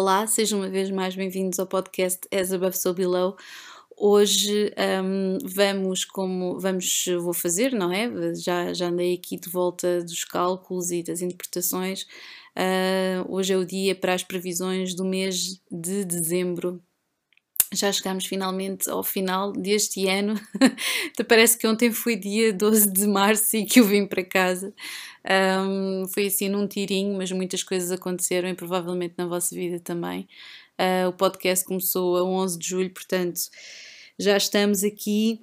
Olá, sejam uma vez mais bem-vindos ao podcast As Above So Below. Hoje um, vamos como vamos vou fazer, não é? Já, já andei aqui de volta dos cálculos e das interpretações. Uh, hoje é o dia para as previsões do mês de dezembro já chegámos finalmente ao final deste ano. Parece que ontem foi dia 12 de março e que eu vim para casa. Um, foi assim num tirinho, mas muitas coisas aconteceram e provavelmente na vossa vida também. Uh, o podcast começou a 11 de julho, portanto já estamos aqui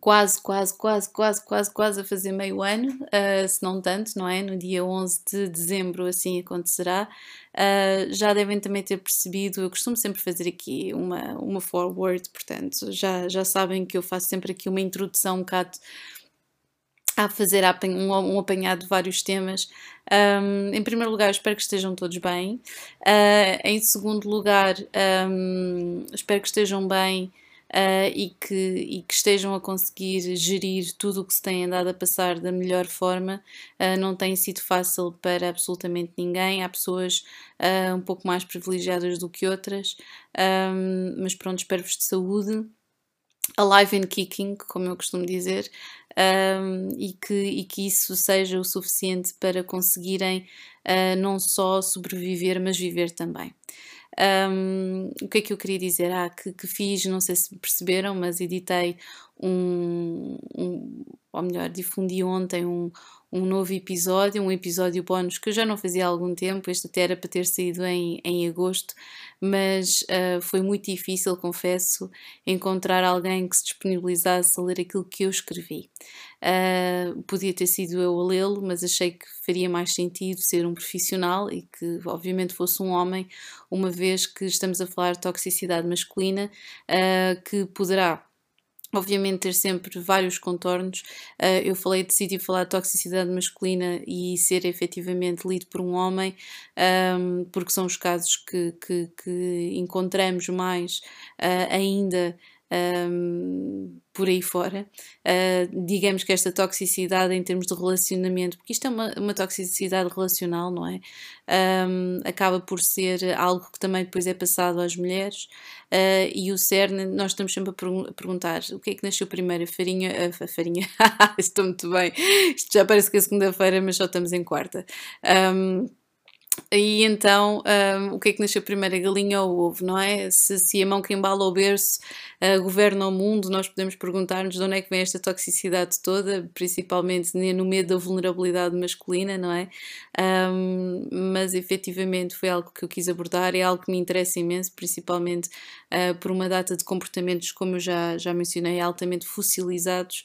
quase, quase, quase, quase, quase, quase a fazer meio ano, uh, se não tanto, não é? No dia 11 de dezembro assim acontecerá. Uh, já devem também ter percebido, eu costumo sempre fazer aqui uma, uma forward, portanto, já, já sabem que eu faço sempre aqui uma introdução um bocado a fazer um, apanhado de vários temas. Um, em primeiro lugar, espero que estejam todos bem. Uh, em segundo lugar, um, espero que estejam bem uh, e, que, e que estejam a conseguir gerir tudo o que se tem andado a passar da melhor forma. Uh, não tem sido fácil para absolutamente ninguém. Há pessoas uh, um pouco mais privilegiadas do que outras, um, mas pronto, espero-vos de saúde. Alive and kicking, como eu costumo dizer, um, e, que, e que isso seja o suficiente para conseguirem não só sobreviver, mas viver também. Um, o que é que eu queria dizer? Ah, que, que fiz, não sei se perceberam, mas editei um, um ou melhor, difundi ontem um, um novo episódio, um episódio bónus que eu já não fazia há algum tempo, este até era para ter saído em, em agosto, mas uh, foi muito difícil, confesso, encontrar alguém que se disponibilizasse a ler aquilo que eu escrevi. Uh, podia ter sido eu a lê-lo, mas achei que faria mais sentido ser um profissional e que, obviamente, fosse um homem, uma vez que estamos a falar de toxicidade masculina, uh, que poderá obviamente ter sempre vários contornos. Uh, eu falei, decidi falar de toxicidade masculina e ser efetivamente lido por um homem, um, porque são os casos que, que, que encontramos mais uh, ainda um, por aí fora. Uh, digamos que esta toxicidade em termos de relacionamento, porque isto é uma, uma toxicidade relacional, não é? Um, acaba por ser algo que também depois é passado às mulheres. Uh, e o CERN, nós estamos sempre a, a, perguntar o que é que nasceu primeiro, a farinha, a farinha, estou muito bem, isto já parece que é segunda-feira, mas só estamos em quarta. Um, e então, um, o que é que nasceu primeiro, a galinha ou o ovo, não é? Se, se a mão que embala o berço uh, governa o mundo, nós podemos perguntar-nos de onde é que vem esta toxicidade toda, principalmente no medo da vulnerabilidade masculina, não é? Um, mas efetivamente foi algo que eu quis abordar, é algo que me interessa imenso, principalmente uh, por uma data de comportamentos, como eu já, já mencionei, altamente fossilizados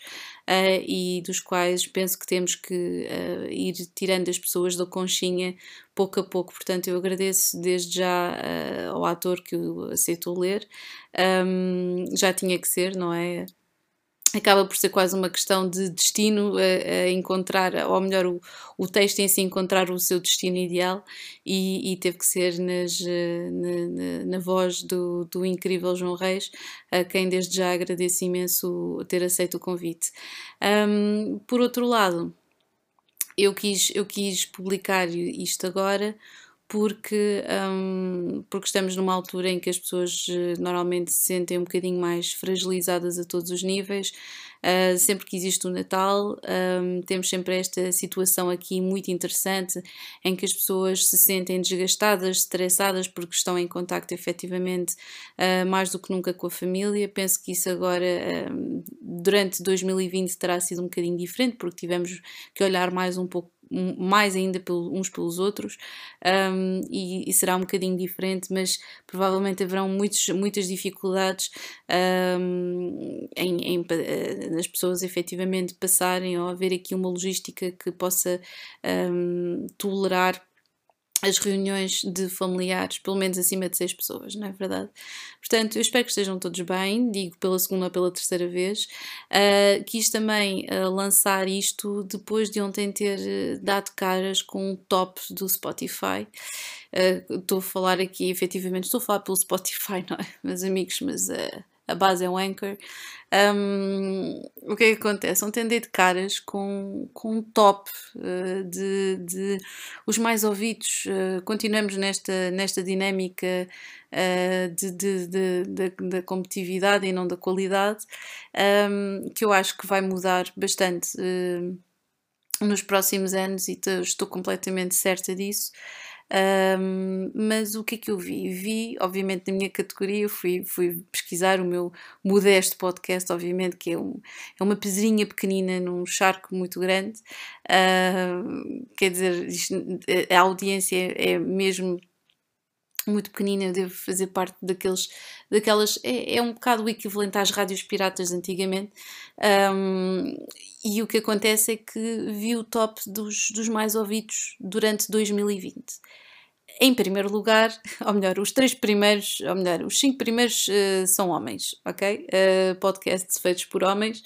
uh, e dos quais penso que temos que uh, ir tirando as pessoas da conchinha pouco a pouco. Portanto, eu agradeço desde já uh, ao ator que aceitou ler. Um, já tinha que ser, não é? Acaba por ser quase uma questão de destino a, a encontrar, ou melhor, o, o, texto em si encontrar o seu destino ideal e, e teve que ser nas, na, na, na, voz do, do incrível João Reis, a quem desde já agradeço imenso ter aceito o convite. Um, por outro lado, eu quis, eu quis publicar isto agora porque, um, porque estamos numa altura em que as pessoas eh, normalmente se sentem um bocadinho mais fragilizadas a todos os níveis. Uh, sempre que existe o Natal, um, temos sempre esta situação aqui muito interessante em que as pessoas se sentem desgastadas, estressadas porque estão em contacto efetivamente uh, mais do que nunca com a família. Penso que isso agora, um, durante 2020, terá sido um bocadinho diferente porque tivemos que olhar mais um pouco mais ainda uns pelos outros um, e, e, será um bocadinho diferente, mas provavelmente haverão muitos, muitas dificuldades um, em, em, as eh, pessoas efetivamente passarem ou haver aqui uma logística que possa tolerar as reuniões de familiares, pelo menos acima de seis pessoas, não é verdade? Portanto, eu espero que estejam todos bem, digo pela segunda ou pela terceira vez. Uh, quis também uh, lançar isto depois de ontem ter uh, dado caras com um top do Spotify. Estou a falar aqui, efetivamente, estou a falar pelo Spotify, não é? Meus amigos, mas a base é o Anchor. Um, o que é que acontece? Um tender de caras com, com um top uh, de, de os mais ouvidos. Uh, continuamos nesta, nesta dinâmica uh, de, de, de, da competitividade e não da qualidade, um, que eu acho que vai mudar bastante nos próximos anos e estou completamente certa disso. Um, mas o que é que eu vi? Vi, obviamente, na minha categoria, fui, fui pesquisar o meu modesto podcast, obviamente, que é, um, é uma pedrinha pequenina num charco muito grande. Uh, quer dizer, isto, a audiência é mesmo muito pequenina, eu devo fazer parte daqueles, daquelas, é, é um bocado o equivalente às rádios piratas antigamente, um, e o que acontece é que vi o top dos, dos mais ouvidos durante 2020 em primeiro lugar, ou melhor, os três primeiros, ou melhor, os cinco primeiros uh, são homens, ok? Uh, podcasts feitos por homens.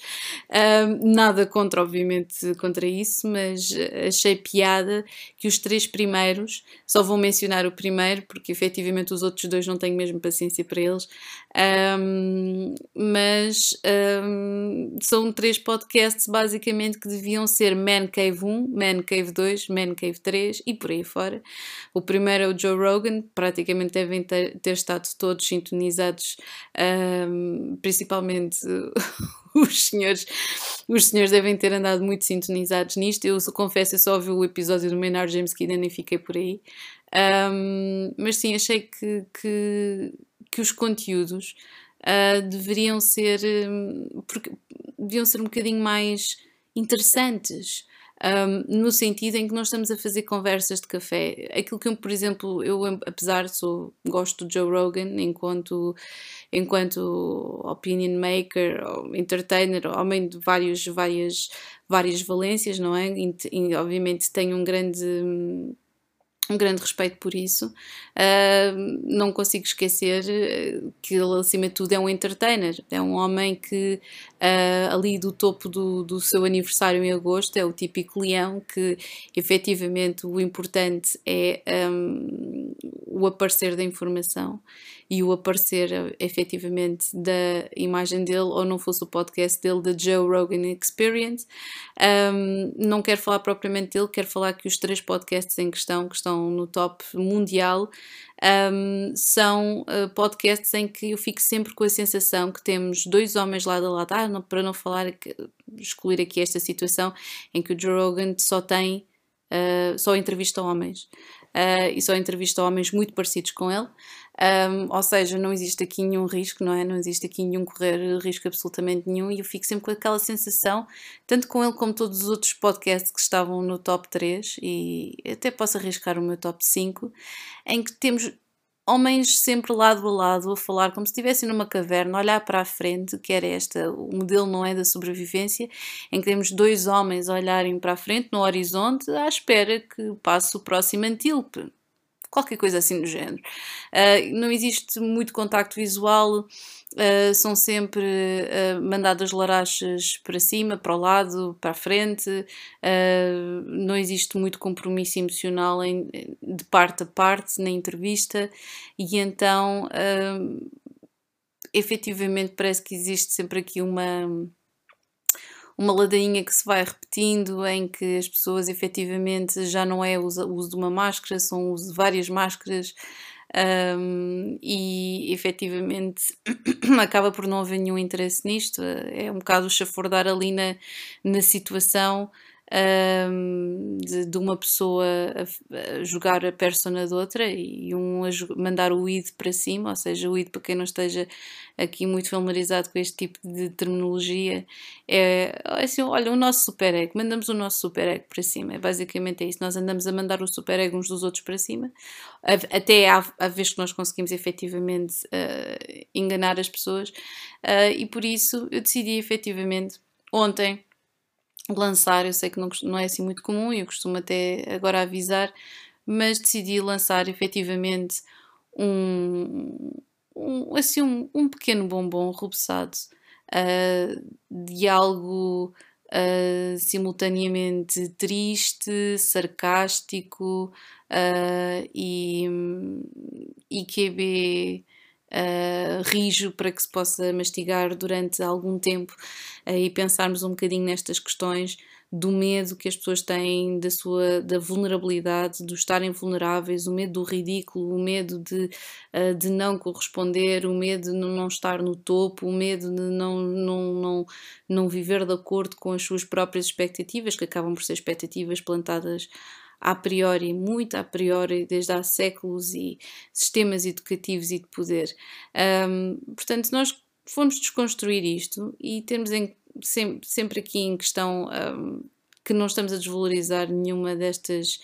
Uh, nada contra, obviamente, contra isso, mas achei piada que os três primeiros, só vou mencionar o primeiro, porque efetivamente os outros dois não tenho mesmo paciência para eles, um, mas um, são três podcasts basicamente que deviam ser Man Cave 1, Man Cave 2, Man Cave 3 e por aí fora. O primeiro é o Joe Rogan, praticamente devem ter, ter estado todos sintonizados, um, principalmente os senhores, os senhores devem ter andado muito sintonizados nisto. Eu confesso, eu só ouvi o episódio do Maynard James que ainda nem fiquei por aí. Um, mas sim, achei que, que que os conteúdos uh, deveriam ser um, porque, deviam ser um bocadinho mais interessantes. Um, no sentido em que nós estamos a fazer conversas de café. Aquilo que por exemplo, eu apesar sou gosto de Joe Rogan enquanto enquanto opinion maker, entertainer, homem de vários, várias, várias valências, não é? E, obviamente tem um grande hum, um grande respeito por isso. Uh, não consigo esquecer eh, que ele, acima de tudo, é um entertainer, é um homem que, uh, ali do topo do, do seu aniversário em agosto, é o típico leão que, efetivamente, o importante é um, o aparecer da informação e o aparecer efetivamente da imagem dele, ou não fosse o podcast dele, da Joe Rogan Experience. Um, não quero falar propriamente dele, quero falar que os três podcasts em questão, que estão no top mundial, um, são uh, podcasts em que eu fico sempre com a sensação que temos dois homens lado a lado, ah, não, para não falar, excluir aqui esta situação em que o Joe Rogan só tem, uh, só entrevista homens. Uh, e só entrevista homens muito parecidos com ele. Um, ou seja, não existe aqui nenhum risco, não é? Não existe aqui nenhum correr risco absolutamente nenhum e eu fico sempre com aquela sensação, tanto com ele como todos os outros podcasts que estavam no top 3 e até posso arriscar o meu top 5, em que temos homens sempre lado a lado a falar como se estivessem numa caverna, olhar para a frente, que era esta, o modelo não é da sobrevivência, em que temos dois homens olharem para a frente no horizonte à espera que passe o próximo antílope qualquer coisa assim do género. Uh, não existe muito contacto visual, uh, são sempre uh, mandadas larachas para cima, para o lado, para a frente, não existe muito compromisso emocional em, de parte a parte na entrevista, e então efetivamente parece que existe sempre aqui uma uma ladainha que se vai repetindo, em que as pessoas efetivamente já não é o uso de uma máscara, são o uso de várias máscaras. Um, e efetivamente acaba por não haver nenhum interesse nisto, é um bocado chafurdar ali na, na situação um, de, de, uma pessoa a, a, jogar a persona de outra e um a mandar o id para cima, ou seja, o id para quem não esteja aqui muito familiarizado com este tipo de terminologia, é, é assim, olha, o nosso super ego, mandamos o nosso super ego para cima, é basicamente é isso, nós andamos a mandar o super ego uns dos outros para cima, até à, à vez que nós conseguimos efetivamente uh, enganar as pessoas, uh, e por isso eu decidi efetivamente ontem lançar, eu sei que não, não é assim muito comum e eu costumo até agora avisar, mas decidi lançar efetivamente um, um assim, um, um, pequeno bombom rubeçado uh, de algo uh, simultaneamente triste, sarcástico uh, e, e QB uh, rijo para que se possa mastigar durante algum tempo uh, e pensarmos um bocadinho nestas questões do medo que as pessoas têm da sua da vulnerabilidade, do estarem vulneráveis, o medo do ridículo, o medo de, uh, de não corresponder, o medo de não estar no topo, o medo de não, não, não, não viver de acordo com as suas próprias expectativas, que acabam por ser expectativas plantadas a priori, muito a priori, desde há séculos e sistemas educativos e de poder. Um, portanto, nós fomos desconstruir isto e temos em sempre, sempre aqui em questão um, que não estamos a desvalorizar nenhuma destas.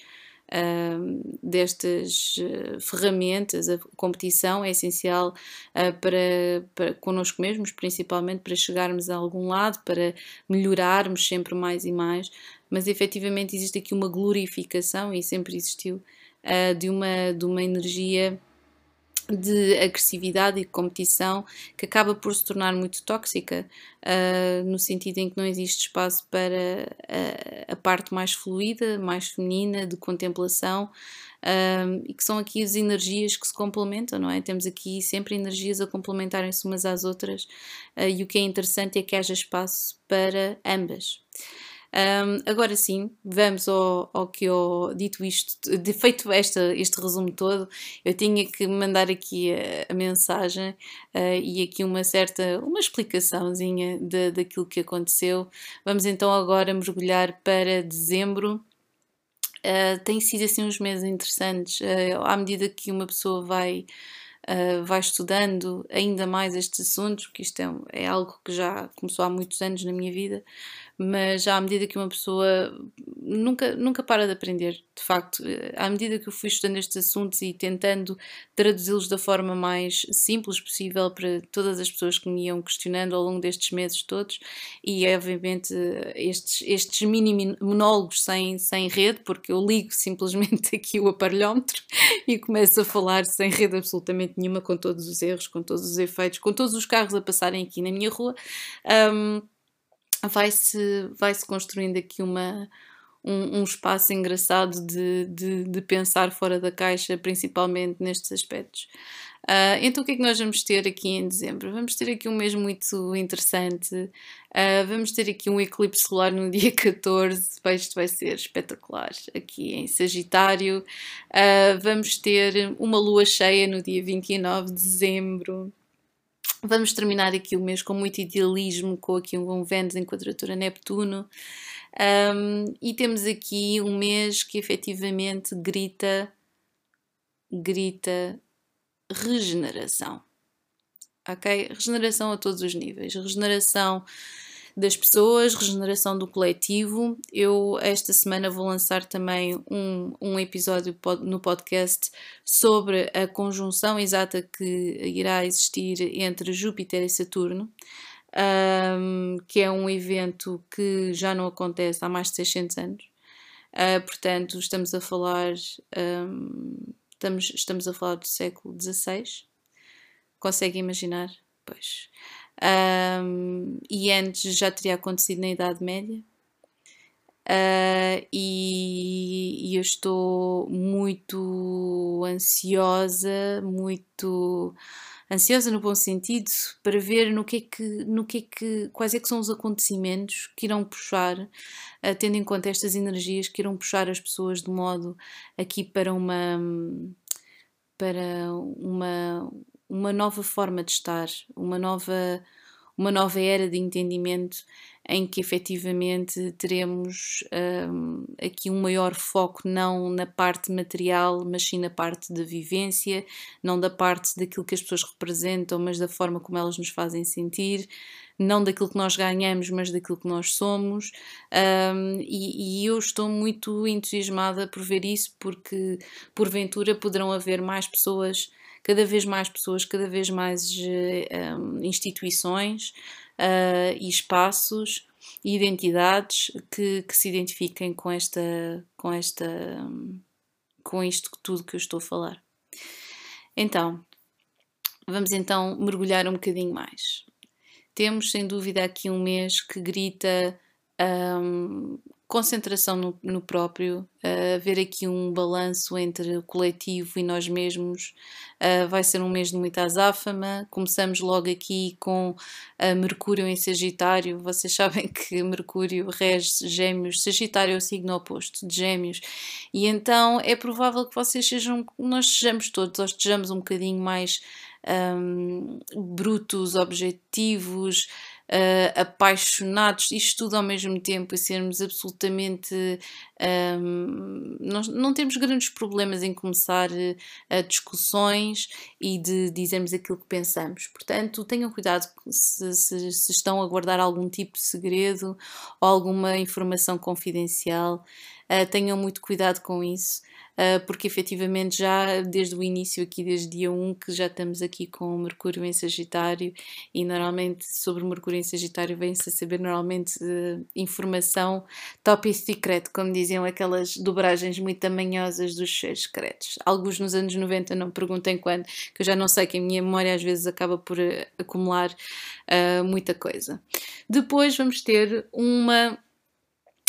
Uh, destas uh, ferramentas, a competição é essencial uh, para, para connosco mesmos, principalmente para chegarmos a algum lado, para melhorarmos sempre mais e mais, mas efetivamente existe aqui uma glorificação, e sempre existiu, uh, de, uma, de uma energia de agressividade e competição que acaba por se tornar muito tóxica, uh, no sentido em que não existe espaço para a, a parte mais fluida, mais feminina, de contemplação. Um, e que são aqui as energias que se complementam, não é? Temos aqui sempre energias a complementarem-se umas às outras, uh, e o que é interessante é que haja espaço para ambas. Um, agora sim, vamos ao, ao que eu dito isto, de feito esta, este resumo todo, eu tinha que mandar aqui a, a mensagem uh, e aqui uma certa, uma explicaçãozinha de, daquilo que aconteceu. Vamos então agora mergulhar para dezembro. Uh, tem sido assim uns meses interessantes, uh, à medida que uma pessoa vai uh, vai estudando ainda mais estes assuntos, porque isto é, é, algo que já começou há muitos anos na minha vida, mas já à medida que uma pessoa nunca, nunca para de aprender, de facto, à medida que eu fui estudando estes assuntos e tentando traduzi-los da forma mais simples possível para todas as pessoas que me iam questionando ao longo destes meses todos, e obviamente estes, estes mini monólogos sem, sem rede, porque eu ligo simplesmente aqui o aparelhómetro e começo a falar sem rede absolutamente nenhuma, com todos os erros, com todos os efeitos, com todos os carros a passarem aqui na minha rua. Um, vai-se vai -se construindo aqui uma, um, um espaço engraçado de, de, de, pensar fora da caixa, principalmente nestes aspectos. Uh, então, o que é que nós vamos ter aqui em dezembro? Vamos ter aqui um mês muito interessante. Uh, vamos ter aqui um eclipse solar no dia 14. Isto vai ser espetacular aqui em Sagitário. Uh, vamos ter uma lua cheia no dia 29 de dezembro. Vamos terminar aqui o mês com muito idealismo, com aqui um Vênus em quadratura Neptuno. Um, e temos aqui um mês que efetivamente grita, grita regeneração. Ok? Regeneração a todos os níveis. Regeneração das pessoas, regeneração do coletivo. Eu esta semana vou lançar também um, um episódio no podcast sobre a conjunção exata que irá existir entre Júpiter e Saturno. Um, que é um evento que já não acontece há mais de 600 anos. Uh, portanto, estamos a falar um, estamos, estamos a falar do século XVI. Consegue imaginar? Pois. Um, e antes já teria acontecido na Idade Média. Uh, e, e, eu estou muito ansiosa, muito ansiosa no bom sentido, para ver no que é que, no que, é que quais é que são os acontecimentos que irão puxar, uh, tendo em conta estas energias que irão puxar as pessoas de modo aqui para uma para uma, uma nova forma de estar, uma nova, uma nova era de entendimento em que efetivamente teremos um, aqui um maior foco não na parte material, mas sim na parte da vivência, não da parte daquilo que as pessoas representam, mas da forma como elas nos fazem sentir, não daquilo que nós ganhamos, mas daquilo que nós somos. Um, e, e, eu estou muito entusiasmada por ver isso, porque porventura poderão haver mais pessoas, cada vez mais pessoas, cada vez mais um, instituições uh, e espaços e identidades que, que, se identifiquem com esta, com esta, um, com isto tudo que eu estou a falar. Então, vamos então mergulhar um bocadinho mais. Temos sem dúvida aqui um mês que grita um, concentração no, no próprio, uh, ver aqui um balanço entre o coletivo e nós mesmos. Uh, vai ser um mês de muita azáfama. Começamos logo aqui com uh, Mercúrio em Sagitário. Vocês sabem que Mercúrio rege Gêmeos, Sagitário é o signo oposto de Gêmeos, e então é provável que vocês sejam, nós sejamos todos, nós estejamos um bocadinho mais um, brutos, objetivos uh, apaixonados, isto tudo ao mesmo tempo, e sermos absolutamente. Um, nós não temos grandes problemas em começar uh, discussões e de dizermos aquilo que pensamos. Portanto, tenham cuidado se, se, se estão a guardar algum tipo de segredo ou alguma informação confidencial. Uh, tenham muito cuidado com isso. Ah, porque efetivamente já desde o início, aqui desde dia 1, que já estamos aqui com o Mercúrio em Sagitário e normalmente sobre o Mercúrio em Sagitário vem-se a saber normalmente uh, informação top e secreto, como diziam aquelas dobragens muito tamanhosas dos cheiros secretos. Alguns nos anos 90, não perguntem quando, que eu já não sei que a minha memória às vezes acaba por uh, acumular muita coisa. Depois vamos ter uma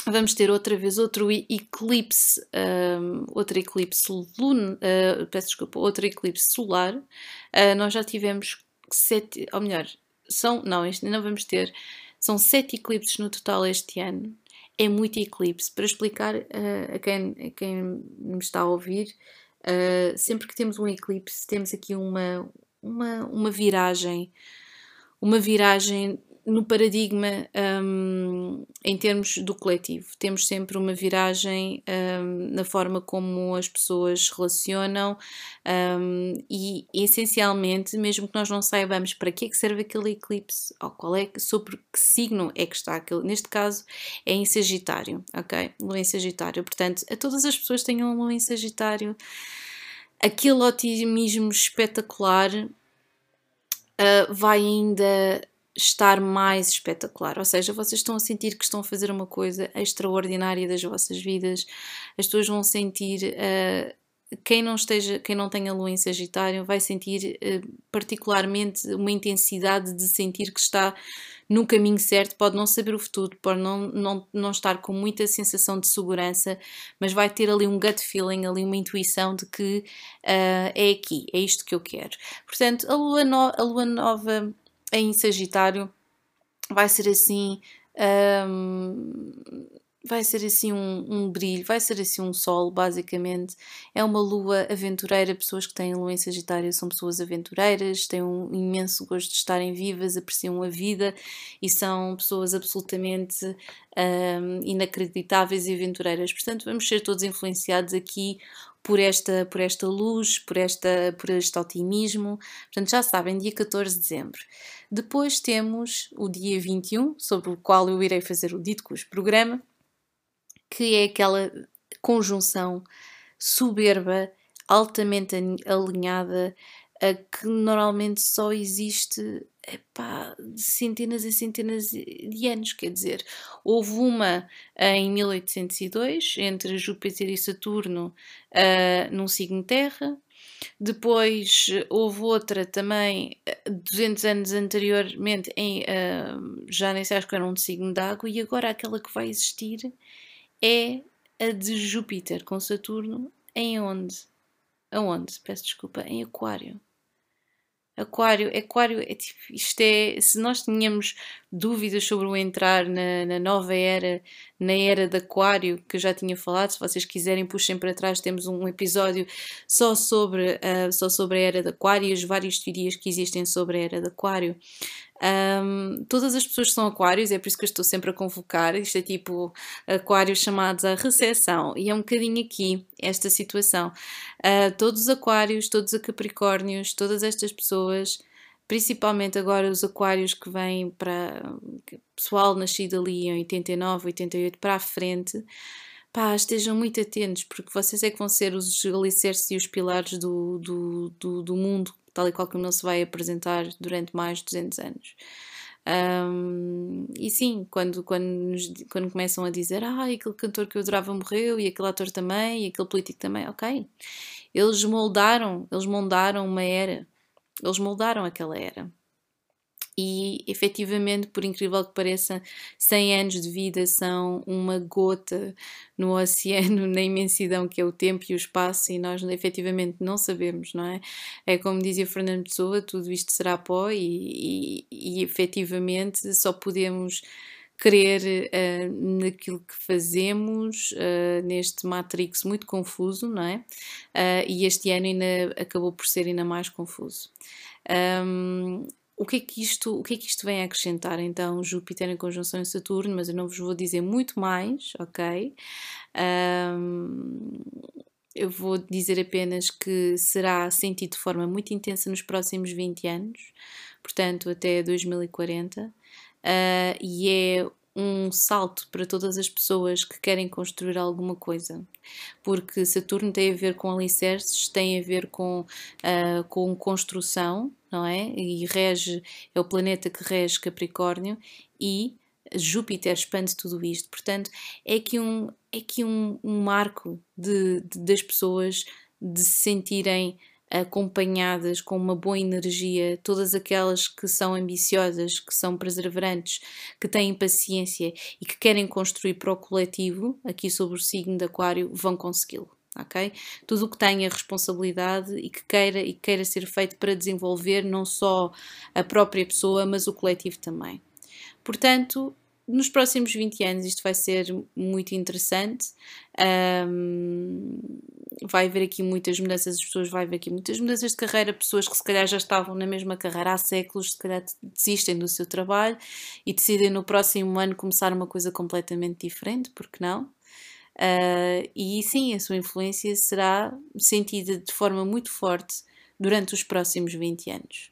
vamos ter outra vez outro eclipse, um, outro eclipse lunar, uh, peço desculpa, outro eclipse solar. Uh, nós já tivemos sete, ou melhor, são, não, este não vamos ter, são sete eclipses no total este ano. É muito eclipse. Para explicar uh, a, quem, a quem me está a ouvir, sempre que temos um eclipse, temos aqui uma, uma, uma viragem, uma viragem no paradigma um, em termos do coletivo. Temos sempre uma viragem um, na forma como as pessoas se relacionam um, e, essencialmente, mesmo que nós não saibamos para que é que serve aquele eclipse ou qual é, sobre que signo é que está aquele, neste caso é em Sagitário, ok? Lua em Sagitário. Portanto, a todas as pessoas tenham Lua em Sagitário, aquele otimismo espetacular uh, vai ainda estar mais espetacular. Ou seja, vocês estão a sentir que estão a fazer uma coisa extraordinária das vossas vidas, as pessoas vão sentir. Uh, quem não esteja, quem não tenha lua em Sagitário vai sentir uh, particularmente uma intensidade de sentir que está no caminho certo, pode não saber o futuro, pode não, não, não estar com muita sensação de segurança, mas vai ter ali um gut feeling, ali uma intuição de que uh, é aqui, é isto que eu quero. Portanto, a lua, no, a lua nova em Sagitário vai ser assim. Um, vai ser assim um, um, brilho, vai ser assim um sol, basicamente. É uma lua aventureira. Pessoas que têm lua em Sagitário são pessoas aventureiras, têm um imenso gosto de estarem vivas, apreciam a vida e são pessoas absolutamente um, inacreditáveis e aventureiras. Portanto, vamos ser todos influenciados aqui por esta, por esta luz, por, esta, por este otimismo. Portanto, já sabem, dia 14 de dezembro. Depois temos o dia 21, sobre o qual eu irei fazer o dito cujo programa, que é aquela conjunção soberba, altamente alinhada, que normalmente só existe epá, centenas e centenas de anos. Quer dizer, houve uma em 1802 entre Júpiter e Saturno uh, num signo Terra. Depois houve outra também 200 anos anteriormente, em, uh, já nem sei, acho que era um signo de água, e agora aquela que vai existir é a de Júpiter com Saturno, em onde? Aonde? Peço desculpa, em Aquário. Aquário, Aquário é tipo, isto é, se nós tínhamos dúvidas sobre o entrar na, na, nova era, na era de Aquário, que eu já tinha falado, se vocês quiserem puxem para trás, temos um episódio só sobre, uh, só sobre a era de Aquário e as várias teorias que existem sobre a era de Aquário. Um, todas as pessoas são aquários, é por isso que eu estou sempre a convocar. Isto é tipo aquários chamados à recessão, e é um bocadinho aqui esta situação. Uh, todos os aquários, todos os capricórnios, todas estas pessoas, principalmente agora os aquários que vêm para pessoal nascido ali em 89, 88 para a frente. Pá, estejam muito atentos, porque vocês é que vão ser os alicerces e os pilares do, do, do, do mundo tal e qual como ele se vai apresentar durante mais de 200 anos. Um, e sim, quando, quando, nos, quando começam a dizer ah, aquele cantor que eu adorava morreu, e aquele ator também, e aquele político também, ok. Eles moldaram, eles moldaram uma era, eles moldaram aquela era. e efetivamente, por incrível que pareça, 100 anos de vida são uma gota no oceano, na imensidão que é o tempo e o espaço, e nós efetivamente não sabemos, não é? É como dizia Fernando Pessoa: tudo isto será pó, e, e, e efetivamente só podemos crer uh, naquilo que fazemos uh, neste Matrix muito confuso, não é? Uh, e este ano ainda acabou por ser ainda mais confuso. Um, o que, é que isto, o que é que isto vem a acrescentar? Então, Júpiter em conjunção em Saturno, mas eu não vos vou dizer muito mais, ok? Um, eu vou dizer apenas que será sentido de forma muito intensa nos próximos 20 anos, portanto, até 2040, uh, e é um salto para todas as pessoas que querem construir alguma coisa, porque Saturno tem a ver com alicerces, tem a ver com, uh, com construção, não é? E rege, é o planeta que rege Capricórnio e Júpiter expande tudo isto. Portanto, é aqui um, é aqui um, um marco de, de, das pessoas de se sentirem acompanhadas com uma boa energia, todas aquelas que são ambiciosas, que são perseverantes, que têm paciência e que querem construir para o coletivo, aqui sobre o signo de Aquário, vão consegui-lo. ok? Tudo o que tenha responsabilidade e que queira e que queira ser feito para desenvolver não só a própria pessoa, mas o coletivo também. Portanto, nos próximos 20 anos isto vai ser muito interessante. Um, vai haver aqui muitas mudanças, as pessoas vai haver aqui muitas mudanças de carreira, pessoas que se calhar já estavam na mesma carreira há séculos, se calhar desistem do seu trabalho e decidem no próximo ano começar uma coisa completamente diferente, porque não? Uh, e sim, a sua influência será sentida de forma muito forte durante os próximos 20 anos.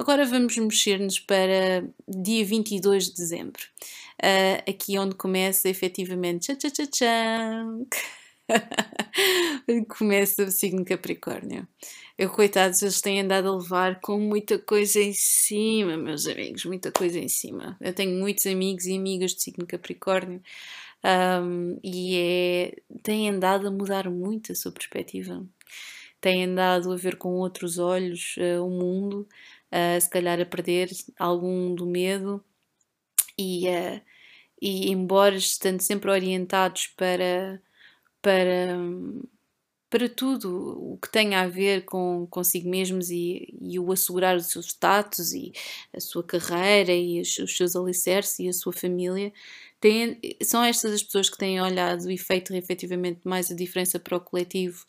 Agora vamos mexer-nos para dia 22 de dezembro, uh, aqui onde começa efetivamente tchá, tchá, tchá. começa o signo Capricórnio. Eu, coitados, eles têm andado a levar com muita coisa em cima, meus amigos, muita coisa em cima. Eu tenho muitos amigos e amigas de signo Capricórnio um, e é, têm andado a mudar muito a sua perspectiva. Têm andado a ver com outros olhos uh, o mundo, uh, se calhar a perder algum do medo e, uh, e embora estando sempre orientados para, para, para tudo o que tenha a ver com consigo mesmos e, e o assegurar o seu status e a sua carreira e os, os seus alicerces e a sua família, têm, são estas as pessoas que têm olhado e feito efetivamente mais a diferença para o coletivo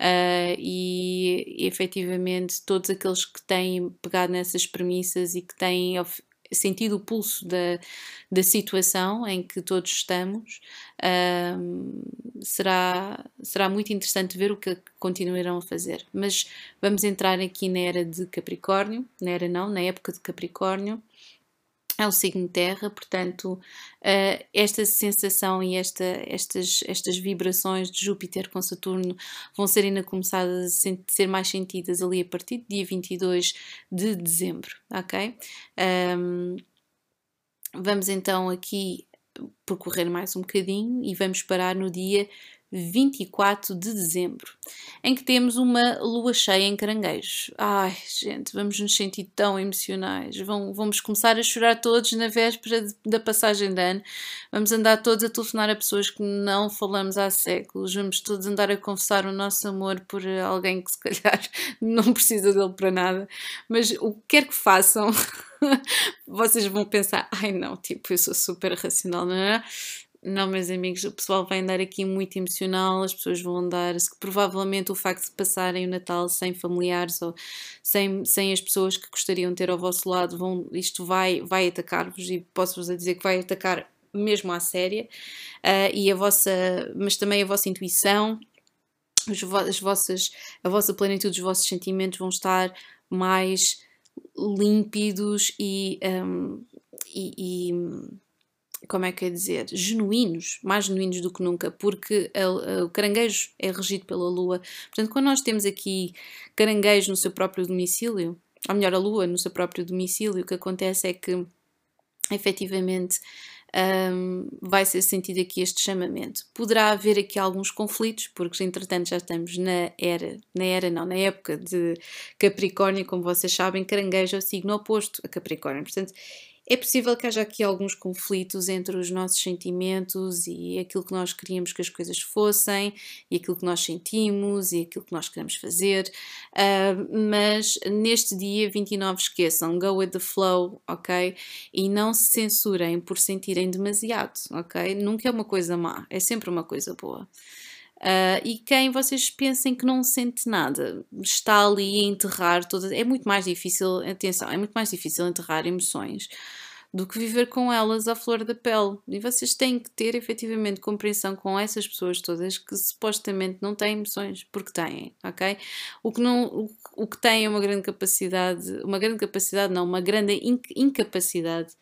uh, e efetivamente todos aqueles que têm pegado nessas premissas e que têm sentido o pulso da, da situação em que todos estamos, uh, será, será muito interessante ver o que continuarão a fazer. Mas vamos entrar aqui na era de Capricórnio, na era não, na época de Capricórnio é o signo Terra, portanto, uh, esta sensação e esta, estas, estas vibrações de Júpiter com Saturno vão ser ainda começadas a ser mais sentidas ali a partir do dia 22 de dezembro, ok? Um, vamos então aqui percorrer mais um bocadinho e vamos parar no dia 24 de dezembro, em que temos uma lua cheia em caranguejos. Ai, gente, vamos nos sentir tão emocionais. vamos começar a chorar todos na véspera de, da passagem de ano. Vamos andar todos a telefonar a pessoas que não falamos há séculos. Vamos todos andar a confessar o nosso amor por alguém que se calhar não precisa dele para nada. Mas o que quer que façam, vocês vão pensar: ai não, tipo, eu sou super racional, não é? Não, meus amigos, o pessoal vai andar aqui muito emocional, as pessoas vão andar. Provavelmente o facto de passarem o Natal sem familiares ou sem, sem as pessoas que gostariam de ter ao vosso lado, vão, isto vai, vai atacar-vos e posso-vos dizer que vai atacar mesmo à séria. Uh, e a vossa, mas também a vossa intuição, as vossas, a vossa plenitude, os vossos sentimentos vão estar mais límpidos e, um, e, e como é que é dizer, genuínos, mais genuínos do que nunca, porque a, a, o caranguejo é regido pela lua. Portanto, quando nós temos aqui caranguejo no seu próprio domicílio, ou melhor, a lua no seu próprio domicílio, o que acontece é que efetivamente um, vai ser sentido aqui este chamamento. Poderá haver aqui alguns conflitos, porque entretanto já estamos na era, na era não, na época de Capricórnio, como vocês sabem, caranguejo é o signo oposto a Capricórnio. Portanto, é possível que haja aqui alguns conflitos entre os nossos sentimentos e aquilo que nós queríamos que as coisas fossem, e aquilo que nós sentimos e aquilo que nós queremos fazer. Uh, mas neste dia 29, esqueçam, go with the flow, ok? E não se censurem por sentirem demasiado, ok? Nunca é uma coisa má, é sempre uma coisa boa. Uh, e quem vocês pensem que não sente nada, está ali a enterrar todas. É muito mais difícil, atenção, é muito mais difícil enterrar emoções do que viver com elas à flor da pele. E vocês têm que ter efetivamente compreensão com essas pessoas todas que supostamente não têm emoções, porque têm, ok? O que, não, o, o que têm é uma grande capacidade, uma grande capacidade, não, uma grande incapacidade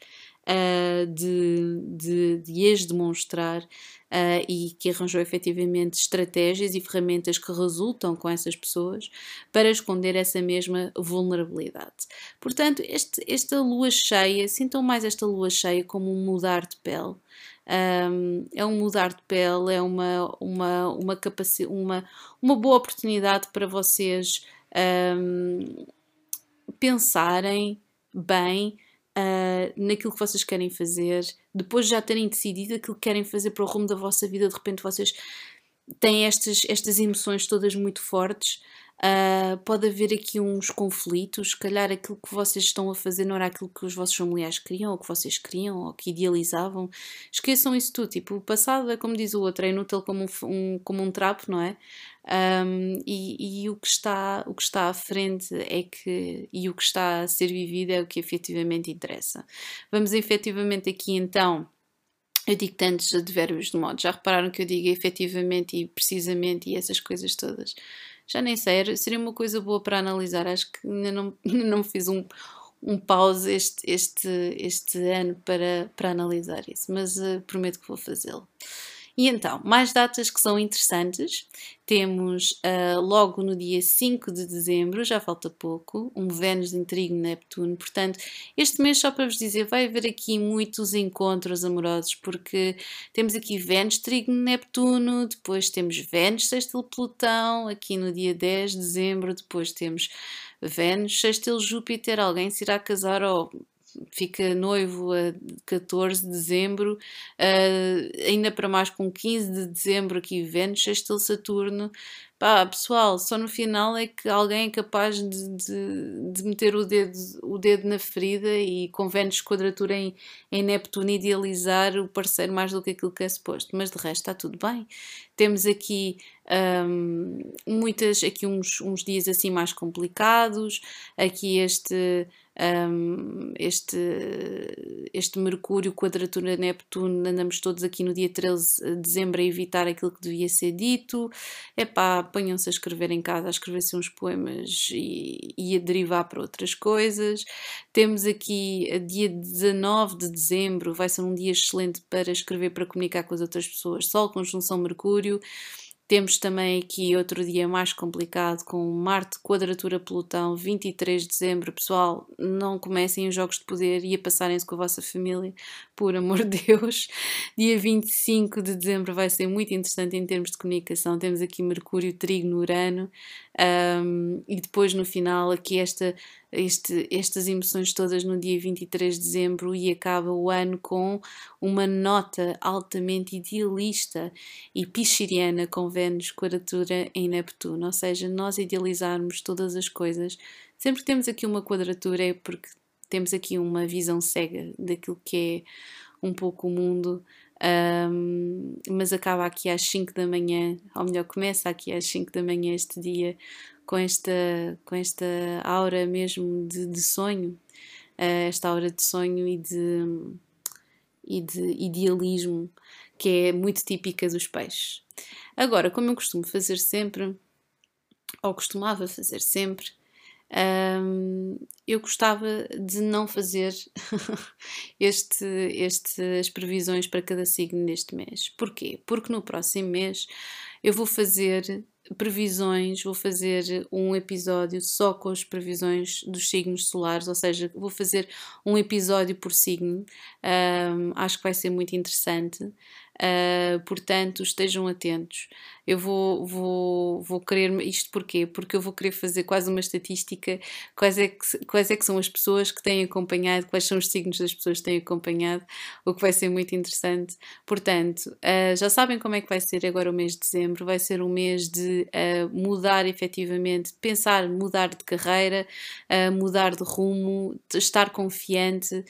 uh, de, de, de as demonstrar uh, e que arranjou efetivamente estratégias e ferramentas que resultam com essas pessoas para esconder essa mesma vulnerabilidade. Portanto, este, esta lua cheia, sintam mais esta lua cheia como um mudar de pele. Um, é um mudar de pele, é uma, uma, uma, capaci uma, uma boa oportunidade para vocês um, pensarem bem uh, naquilo que vocês querem fazer, depois de já terem decidido aquilo que querem fazer para o rumo da vossa vida, de repente vocês têm estas, estas emoções todas muito fortes. Uh, pode haver aqui uns conflitos, se calhar aquilo que vocês estão a fazer não era aquilo que os vossos familiares queriam, ou que vocês queriam, ou que idealizavam. Esqueçam isso tudo. Tipo, o passado é como diz o outro, é inútil como um, um como um trapo, não é? Um, e, e, o, que está, o que está à frente é que, e o que está a ser vivido é o que efetivamente interessa. Vamos efetivamente aqui então. Eu digo tantos advérbios de modo, já repararam que eu digo efetivamente e precisamente e essas coisas todas? Já nem sei, seria uma coisa boa para analisar. Acho que ainda não, não fiz um, um pause este, este, este ano para, para analisar isso, mas uh, prometo que vou fazê-lo. E então, mais datas que são interessantes. Temos uh, logo no dia 5 de dezembro, já falta pouco, um Vênus em Trigo Neptuno. Portanto, este mês, só para vos dizer, vai haver aqui muitos encontros amorosos, porque temos aqui Vênus, Trigo Neptuno, depois temos Vênus, Sextil Plutão, aqui no dia 10 de dezembro, depois temos Vênus, Sextil Júpiter, alguém se irá casar ou fica noivo a 14 de dezembro, uh, ainda para mais com 15 de dezembro aqui Vênus, sextil Saturno. Pá, pessoal, só no final é que alguém é capaz de, de, de meter o dedo, o dedo na ferida e com Vênus quadratura em, em Neptuno idealizar o parceiro mais do que aquilo que é suposto. Mas de resto está tudo bem. Temos aqui um, muitas, aqui uns, uns dias assim mais complicados, aqui este um, este, este Mercúrio, quadratura Neptuno, andamos todos aqui no dia 13 de dezembro a evitar aquilo que devia ser dito. É pá, ponham-se a escrever em casa, a escrever-se uns poemas e, e a derivar para outras coisas. Temos aqui dia 19 de dezembro, vai ser um dia excelente para escrever, para comunicar com as outras pessoas. Sol, conjunção Mercúrio. Temos também aqui outro dia mais complicado com Marte, quadratura Plutão, 23 de dezembro. Pessoal, não comecem os jogos de poder e a passarem-se com a vossa família, por amor de Deus. Dia 25 de dezembro vai ser muito interessante em termos de comunicação. Temos aqui Mercúrio, Trigo no Urano. Um, e depois no final aqui esta, este, estas emoções todas no dia 23 de dezembro e acaba o ano com uma nota altamente idealista e pisciriana com Vênus quadratura em Neptuno, ou seja, nós idealizarmos todas as coisas. Sempre que temos aqui uma quadratura é porque temos aqui uma visão cega daquilo que é um pouco o mundo um, mas acaba aqui às 5 da manhã, ou melhor, começa aqui às 5 da manhã este dia com esta, com esta aura mesmo de, de sonho, uh, esta aura de sonho e de, e de idealismo que é muito típica dos peixes. Agora, como eu costumo fazer sempre, ou costumava fazer sempre, um, eu gostava de não fazer este, este, as previsões para cada signo neste mês. Porquê? Porque no próximo mês eu vou fazer previsões, vou fazer um episódio só com as previsões dos signos solares, ou seja, vou fazer um episódio por signo. Um, acho que vai ser muito interessante. Uh, portanto, estejam atentos. Eu vou, vou, vou querer isto porquê? Porque eu vou querer fazer quase uma estatística, quais é, que, quais é que são as pessoas que têm acompanhado, quais são os signos das pessoas que têm acompanhado, o que vai ser muito interessante. Portanto, uh, já sabem como é que vai ser agora o mês de dezembro, vai ser um mês de uh, mudar efetivamente, pensar, mudar de carreira, mudar de rumo, de estar confiante,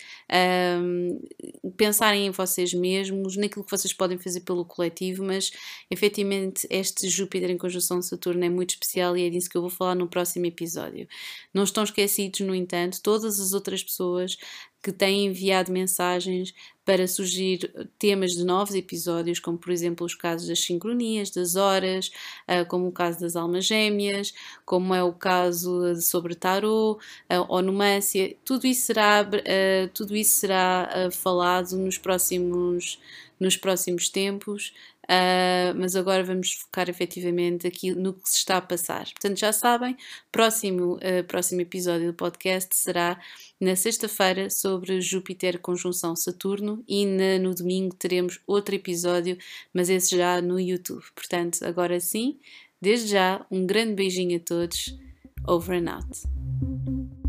pensarem em vocês mesmos, naquilo que vocês podem fazer pelo coletivo, mas efetivamente este Júpiter em conjunção Saturno é muito especial e é disso que eu vou falar no próximo episódio. Não estão esquecidos, no entanto, todas as outras pessoas que têm enviado mensagens para sugerir temas de novos episódios, como por exemplo os casos das sincronias, das horas, ah, como o caso das almas gêmeas, como é o caso sobre tarot, onomância, tudo isso será, ah, tudo isso será ah, falado nos próximos nos próximos tempos, uh, mas agora vamos focar efetivamente aqui no que se está a passar. Portanto, já sabem, próximo, uh, próximo episódio do podcast será na sexta-feira sobre Júpiter conjunção Saturno e na, no domingo teremos outro episódio, mas esse já no YouTube. Portanto, agora sim, desde já, um grande beijinho a todos. Over and out.